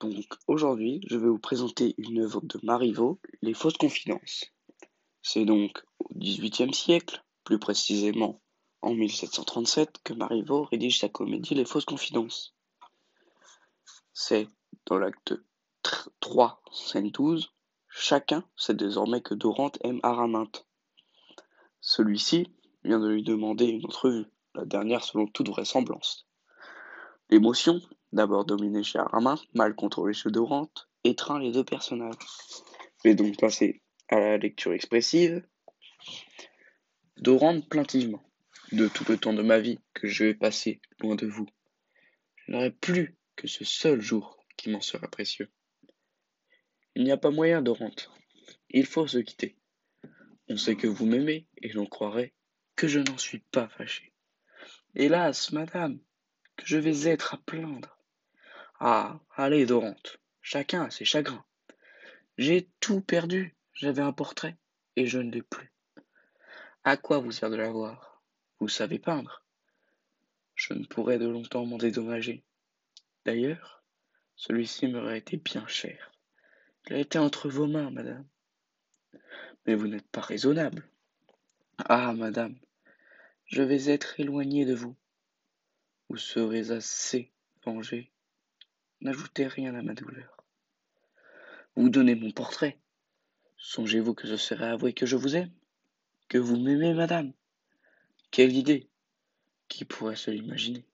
Donc aujourd'hui je vais vous présenter une œuvre de Marivaux, Les fausses confidences. C'est donc au XVIIIe siècle, plus précisément en 1737, que Marivaux rédige sa comédie Les fausses confidences. C'est dans l'acte 3, scène 12, chacun sait désormais que Dorante aime Araminte. Celui-ci vient de lui demander une entrevue, la dernière selon toute vraisemblance. L'émotion, d'abord dominée chez Aramin, mal contrôlée chez Dorante, étreint les deux personnages. Je vais donc passer à la lecture expressive. Dorante plaintivement. De tout le temps de ma vie que je vais passer loin de vous, je n'aurai plus que ce seul jour qui m'en sera précieux. Il n'y a pas moyen, Dorante. Il faut se quitter. On sait que vous m'aimez, et l'on croirait que je n'en suis pas fâché. Hélas, madame, que je vais être à plaindre. Ah, allez, Dorante, chacun a ses chagrins. J'ai tout perdu. J'avais un portrait, et je ne l'ai plus. À quoi vous sert de l'avoir Vous savez peindre? Je ne pourrais de longtemps m'en dédommager. D'ailleurs, celui-ci m'aurait été bien cher. Il a été entre vos mains, madame. Mais vous n'êtes pas raisonnable. Ah, madame, je vais être éloigné de vous. Vous serez assez vengé. N'ajoutez rien à ma douleur. Vous donnez mon portrait. Songez-vous que ce serait avouer que je vous aime Que vous m'aimez, madame Quelle idée Qui pourrait se l'imaginer?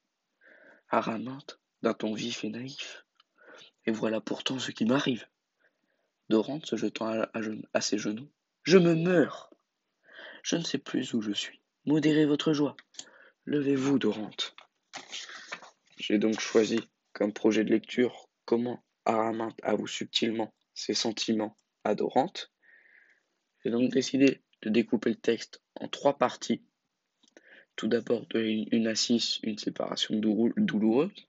Araminte, d'un ton vif et naïf. Et voilà pourtant ce qui m'arrive. Dorante se jetant à, à ses genoux. Je me meurs Je ne sais plus où je suis. Modérez votre joie. Levez-vous, Dorante. J'ai donc choisi comme projet de lecture comment Araminte avoue subtilement ses sentiments à. J'ai donc décidé de découper le texte en trois parties. Tout d'abord de une à 6, une séparation douloureuse.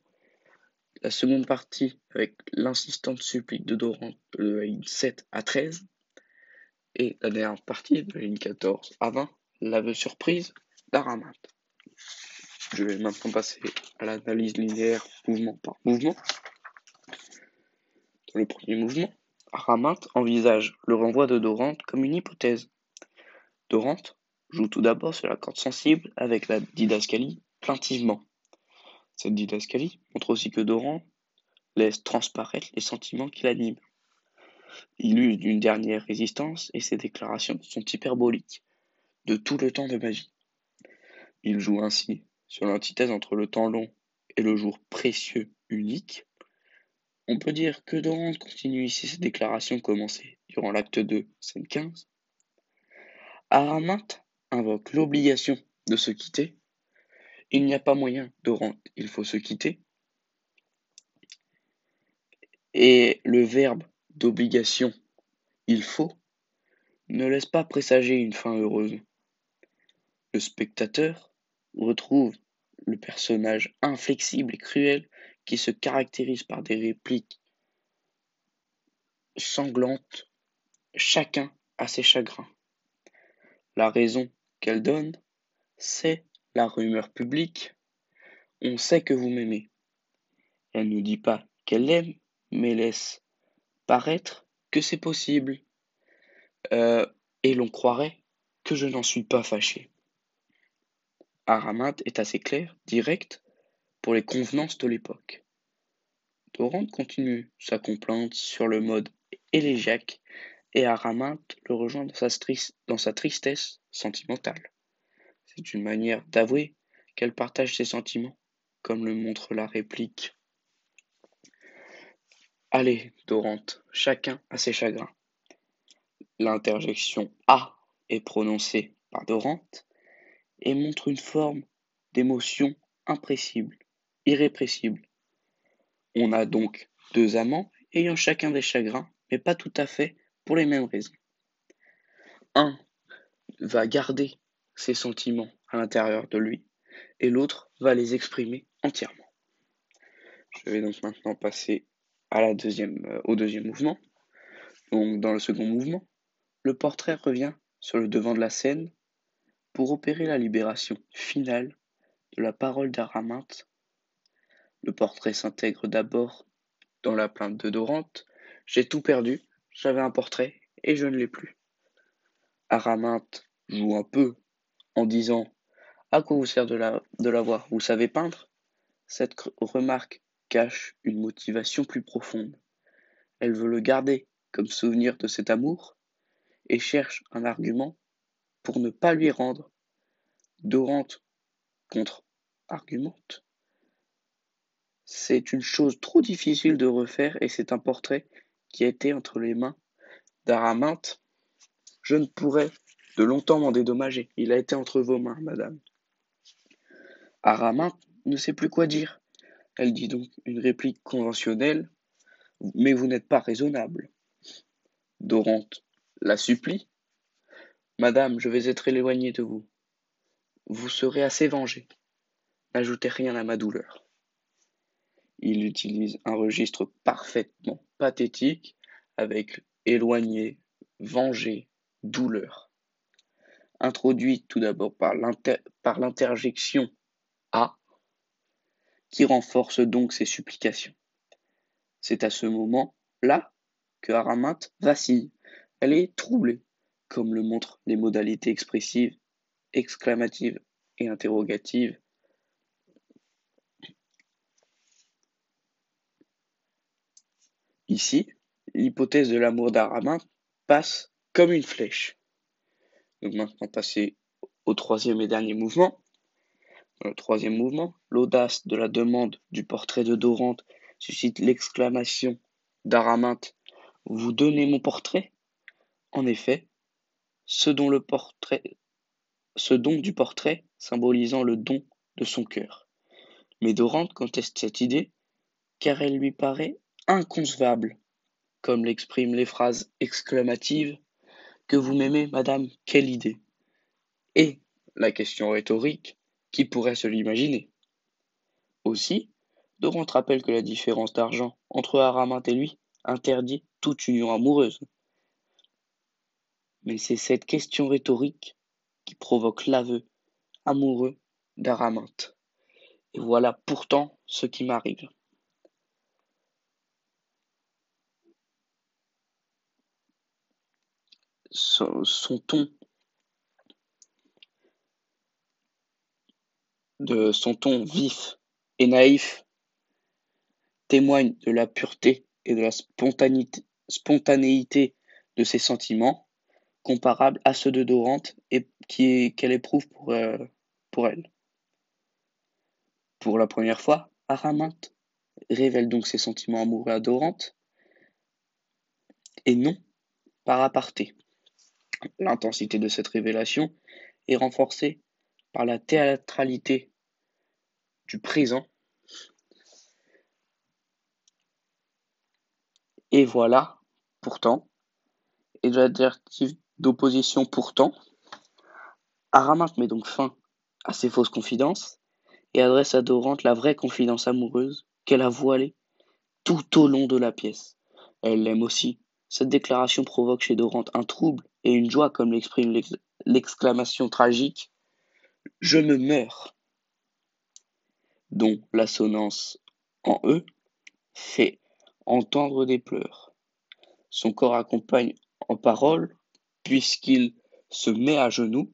La seconde partie avec l'insistante supplique de Dorante de la ligne 7 à 13. Et la dernière partie de la ligne 14 à 20, l'aveu surprise d'Araminte. Je vais maintenant passer à l'analyse linéaire mouvement par mouvement. Dans le premier mouvement, Araminte envisage le renvoi de Dorante comme une hypothèse. Dorante joue tout d'abord sur la corde sensible avec la didascalie plaintivement. Cette didascalie montre aussi que Dorante laisse transparaître les sentiments qui l'animent. Il use d'une dernière résistance et ses déclarations sont hyperboliques de tout le temps de magie. Il joue ainsi sur l'antithèse entre le temps long et le jour précieux unique, on peut dire que Dorante continue ici ses déclarations commencées durant l'acte 2, scène 15. Araminte invoque l'obligation de se quitter. Il n'y a pas moyen, Dorante, il faut se quitter. Et le verbe d'obligation, il faut, ne laisse pas présager une fin heureuse. Le spectateur retrouve le personnage inflexible et cruel qui se caractérise par des répliques sanglantes, chacun a ses chagrins. La raison qu'elle donne, c'est la rumeur publique. On sait que vous m'aimez. Elle ne dit pas qu'elle l'aime, mais laisse paraître que c'est possible. Euh, et l'on croirait que je n'en suis pas fâché. Araminte est assez clair, direct, pour les convenances de l'époque. Dorante continue sa complainte sur le mode élégiaque et Araminte le rejoint dans sa, dans sa tristesse sentimentale. C'est une manière d'avouer qu'elle partage ses sentiments, comme le montre la réplique. Allez, Dorante, chacun a ses chagrins. L'interjection A est prononcée par Dorante et montre une forme d'émotion impressible, irrépressible. On a donc deux amants ayant chacun des chagrins, mais pas tout à fait pour les mêmes raisons. Un va garder ses sentiments à l'intérieur de lui et l'autre va les exprimer entièrement. Je vais donc maintenant passer euh, au deuxième mouvement. Donc dans le second mouvement, le portrait revient sur le devant de la scène pour opérer la libération finale de la parole d'Araminte, le portrait s'intègre d'abord dans la plainte de Dorante, j'ai tout perdu, j'avais un portrait et je ne l'ai plus. Araminte joue un peu en disant À quoi vous sert de l'avoir la Vous savez peindre? Cette remarque cache une motivation plus profonde. Elle veut le garder comme souvenir de cet amour et cherche un argument pour ne pas lui rendre. Dorante contre-argumente. C'est une chose trop difficile de refaire et c'est un portrait qui a été entre les mains d'Araminte. Je ne pourrais de longtemps m'en dédommager. Il a été entre vos mains, madame. Araminte ne sait plus quoi dire. Elle dit donc une réplique conventionnelle, mais vous n'êtes pas raisonnable. Dorante la supplie. Madame, je vais être éloigné de vous. Vous serez assez vengée. N'ajoutez rien à ma douleur. Il utilise un registre parfaitement pathétique avec éloigné, venger, douleur. Introduit tout d'abord par l'interjection A, qui renforce donc ses supplications. C'est à ce moment-là que Araminte vacille. Elle est troublée, comme le montrent les modalités expressives, exclamatives et interrogatives. Ici, l'hypothèse de l'amour d'Araminte passe comme une flèche. Donc maintenant passer au troisième et dernier mouvement. le troisième mouvement, l'audace de la demande du portrait de Dorante suscite l'exclamation d'Araminte Vous donnez mon portrait? En effet, ce don, le portrait, ce don du portrait symbolisant le don de son cœur. Mais Dorante conteste cette idée car elle lui paraît inconcevable, comme l'expriment les phrases exclamatives Que vous m'aimez, madame, quelle idée Et la question rhétorique Qui pourrait se l'imaginer Aussi, Dorante rappelle que la différence d'argent entre Araminte et lui interdit toute union amoureuse. Mais c'est cette question rhétorique qui provoque l'aveu amoureux d'Araminte. Et voilà pourtant ce qui m'arrive. Son, son, ton de son ton vif et naïf témoigne de la pureté et de la spontanéité de ses sentiments, comparables à ceux de Dorante et qu'elle éprouve pour, euh, pour elle. Pour la première fois, Araminte révèle donc ses sentiments amoureux à Dorante, et non par aparté. L'intensité de cette révélation est renforcée par la théâtralité du présent Et voilà, pourtant, et de l'adjectif d'opposition pourtant, Araminte met donc fin à ses fausses confidences et adresse à Dorante la vraie confidence amoureuse qu'elle a voilée tout au long de la pièce. Elle l'aime aussi. Cette déclaration provoque chez Dorante un trouble et une joie comme l'exprime l'exclamation tragique Je me meurs dont l'assonance en E fait entendre des pleurs. Son corps accompagne en paroles, puisqu'il se met à genoux.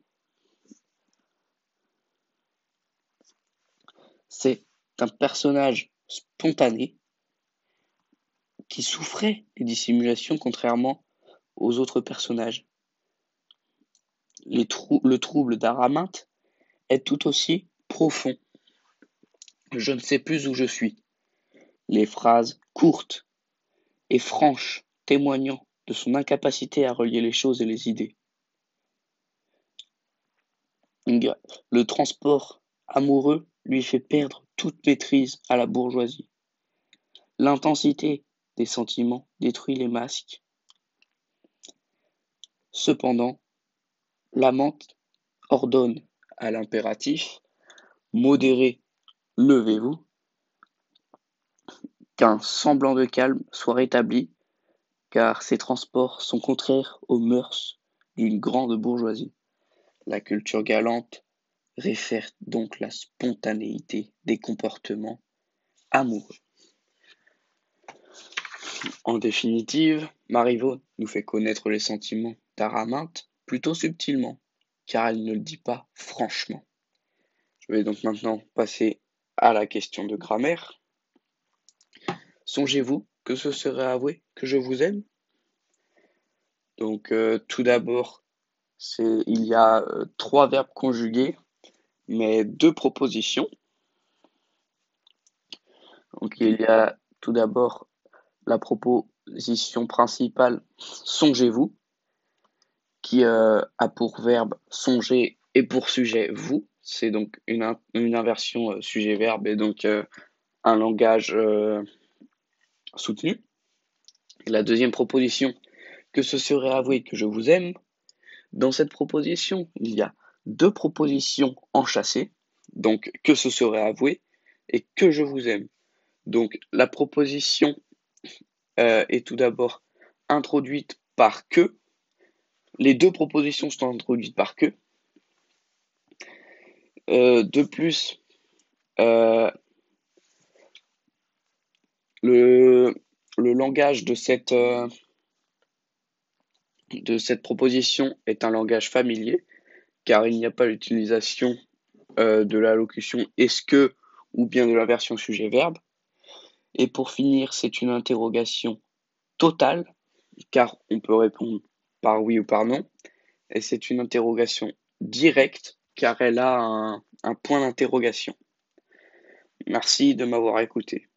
C'est un personnage spontané qui souffrait des dissimulations contrairement aux autres personnages. le trouble d'Araminte est tout aussi profond. Je ne sais plus où je suis. Les phrases courtes et franches témoignant de son incapacité à relier les choses et les idées. Le transport amoureux lui fait perdre toute maîtrise à la bourgeoisie. L'intensité des sentiments détruit les masques. Cependant, l'amante ordonne à l'impératif modéré, levez-vous qu'un semblant de calme soit rétabli, car ces transports sont contraires aux mœurs d'une grande bourgeoisie. La culture galante réfère donc la spontanéité des comportements amoureux. En définitive, Marivaux nous fait connaître les sentiments d'Araminte plutôt subtilement, car elle ne le dit pas franchement. Je vais donc maintenant passer à la question de grammaire. Songez-vous que ce serait avouer que je vous aime Donc euh, tout d'abord, il y a euh, trois verbes conjugués, mais deux propositions. Donc il y a tout d'abord la proposition principale songez-vous, qui euh, a pour verbe songer et pour sujet vous. C'est donc une, inversion sujet-verbe et donc un langage soutenu. la deuxième proposition, que ce serait avoué que je vous aime. Dans cette proposition, il y a deux propositions enchâssées, donc que ce serait avoué et que je vous aime. Donc la proposition euh, est tout d'abord introduite par que. Les deux propositions sont introduites par que. Euh, de plus, euh, le, le, langage de cette, de cette proposition est un langage familier, car il n'y a pas l'utilisation de la locution est-ce que ou bien de la version sujet-verbe. Et pour finir, c'est une interrogation totale, car on peut répondre par oui ou par non. Et c'est une interrogation directe, car elle a un, un point d'interrogation. Merci de m'avoir écouté.